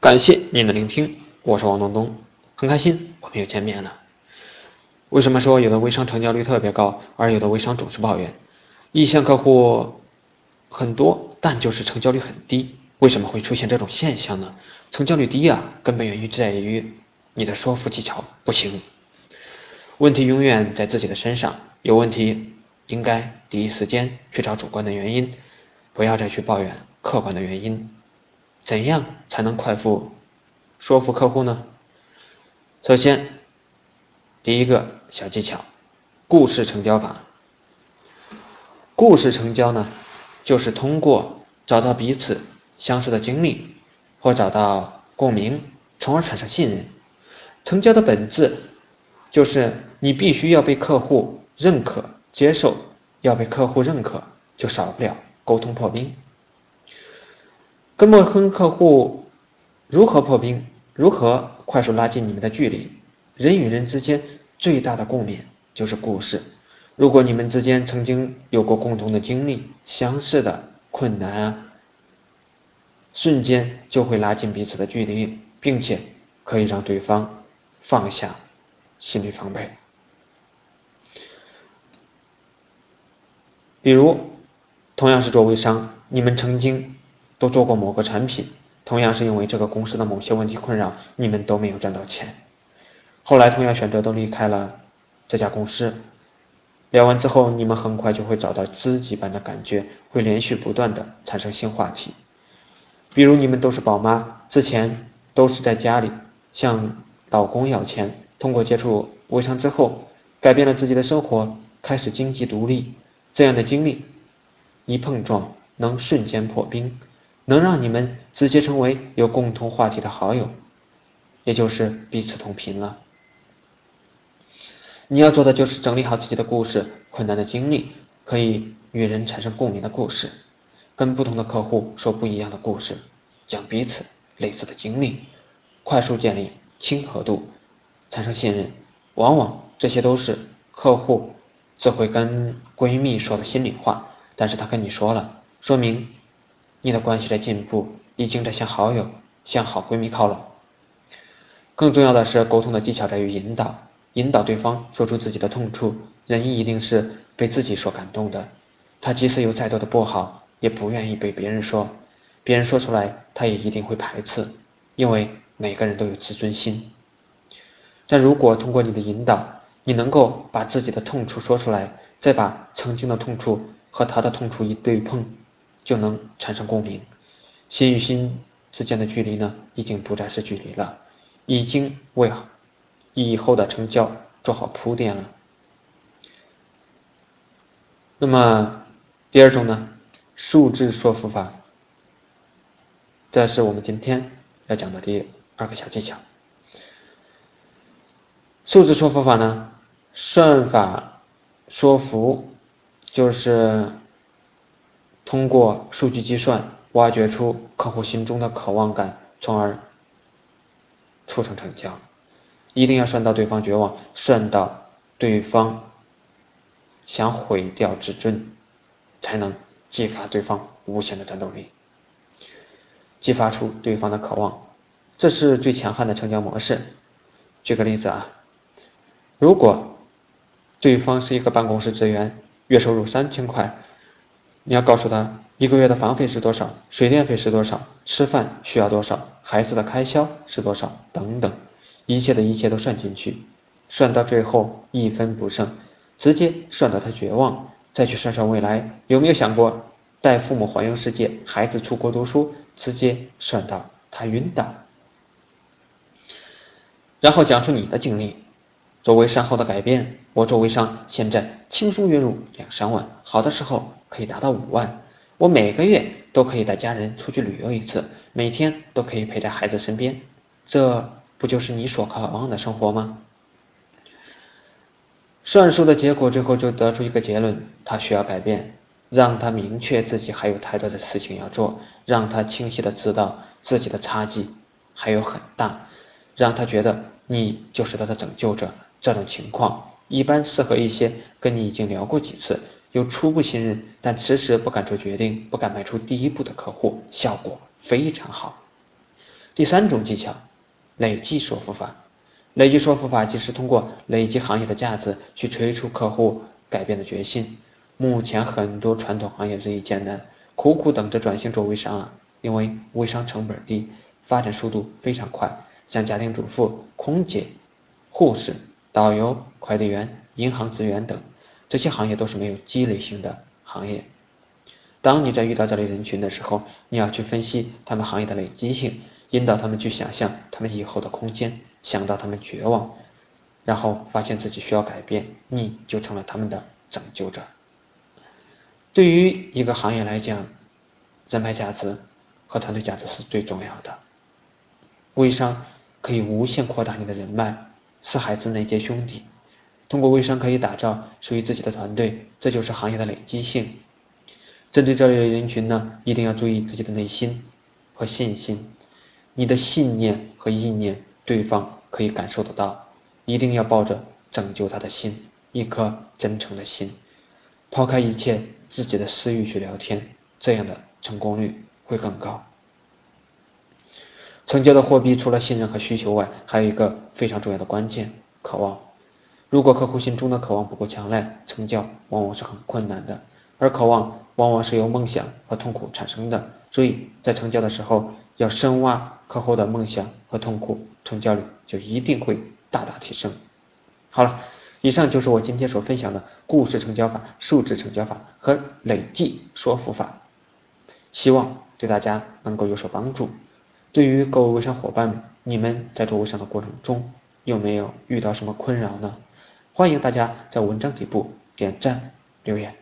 感谢您的聆听，我是王东东，很开心我们又见面了。为什么说有的微商成交率特别高，而有的微商总是抱怨意向客户很多，但就是成交率很低？为什么会出现这种现象呢？成交率低啊，根本原因在于你的说服技巧不行。问题永远在自己的身上，有问题应该第一时间去找主观的原因，不要再去抱怨客观的原因。怎样才能快速说服客户呢？首先，第一个小技巧，故事成交法。故事成交呢，就是通过找到彼此相似的经历，或找到共鸣，从而产生信任。成交的本质就是你必须要被客户认可、接受，要被客户认可，就少不了沟通破冰。跟陌生客户如何破冰？如何快速拉近你们的距离？人与人之间最大的共勉就是故事。如果你们之间曾经有过共同的经历、相似的困难啊，瞬间就会拉近彼此的距离，并且可以让对方放下心理防备。比如，同样是做微商，你们曾经。都做过某个产品，同样是因为这个公司的某些问题困扰，你们都没有赚到钱。后来同样选择都离开了这家公司。聊完之后，你们很快就会找到知己般的感觉，会连续不断的产生新话题。比如你们都是宝妈，之前都是在家里向老公要钱，通过接触微商之后，改变了自己的生活，开始经济独立。这样的经历一碰撞，能瞬间破冰。能让你们直接成为有共同话题的好友，也就是彼此同频了。你要做的就是整理好自己的故事、困难的经历，可以与人产生共鸣的故事，跟不同的客户说不一样的故事，讲彼此类似的经历，快速建立亲和度，产生信任。往往这些都是客户只会跟闺蜜说的心里话，但是她跟你说了，说明。你的关系在进步，已经在向好友、向好闺蜜靠拢。更重要的是，沟通的技巧在于引导，引导对方说出自己的痛处。人一定是被自己所感动的，他即使有再多的不好，也不愿意被别人说。别人说出来，他也一定会排斥，因为每个人都有自尊心。但如果通过你的引导，你能够把自己的痛处说出来，再把曾经的痛处和他的痛处一对碰。就能产生共鸣，心与心之间的距离呢，已经不再是距离了，已经为以后的成交做好铺垫了。那么第二种呢，数字说服法，这是我们今天要讲的第二个小技巧。数字说服法呢，算法说服就是。通过数据计算，挖掘出客户心中的渴望感，从而促成成交。一定要算到对方绝望，算到对方想毁掉自尊，才能激发对方无限的战斗力，激发出对方的渴望。这是最强悍的成交模式。举个例子啊，如果对方是一个办公室职员，月收入三千块。你要告诉他一个月的房费是多少，水电费是多少，吃饭需要多少，孩子的开销是多少，等等，一切的一切都算进去，算到最后一分不剩，直接算到他绝望，再去算算未来有没有想过带父母环游世界，孩子出国读书，直接算到他晕倒，然后讲出你的经历。做微商后的改变，我做微商现在轻松月入两三万，好的时候可以达到五万。我每个月都可以带家人出去旅游一次，每天都可以陪在孩子身边，这不就是你所渴望的生活吗？算数的结果最后就得出一个结论：他需要改变，让他明确自己还有太多的事情要做，让他清晰的知道自己的差距还有很大，让他觉得你就是他的拯救者。这种情况一般适合一些跟你已经聊过几次、有初步信任，但迟迟不敢做决定、不敢迈出第一步的客户，效果非常好。第三种技巧，累计说服法。累计说服法即是通过累积行业的价值去催促客户改变的决心。目前很多传统行业日益艰难，苦苦等着转型做微商啊，因为微商成本低，发展速度非常快。像家庭主妇、空姐、护士、导游、快递员、银行职员等这些行业都是没有积累性的行业。当你在遇到这类人群的时候，你要去分析他们行业的累积性，引导他们去想象他们以后的空间，想到他们绝望，然后发现自己需要改变，你就成了他们的拯救者。对于一个行业来讲，人脉价值和团队价值是最重要的。微商可以无限扩大你的人脉，四海之内皆兄弟。通过微商可以打造属于自己的团队，这就是行业的累积性。针对这类人群呢，一定要注意自己的内心和信心。你的信念和意念，对方可以感受得到。一定要抱着拯救他的心，一颗真诚的心，抛开一切自己的私欲去聊天，这样的成功率会更高。成交的货币除了信任和需求外，还有一个非常重要的关键：渴望。如果客户心中的渴望不够强烈，成交往往是很困难的。而渴望往往是由梦想和痛苦产生的，所以在成交的时候要深挖客户的梦想和痛苦，成交率就一定会大大提升。好了，以上就是我今天所分享的故事成交法、数字成交法和累计说服法，希望对大家能够有所帮助。对于各位微商伙伴们，你们在做微商的过程中有没有遇到什么困扰呢？欢迎大家在文章底部点赞留言。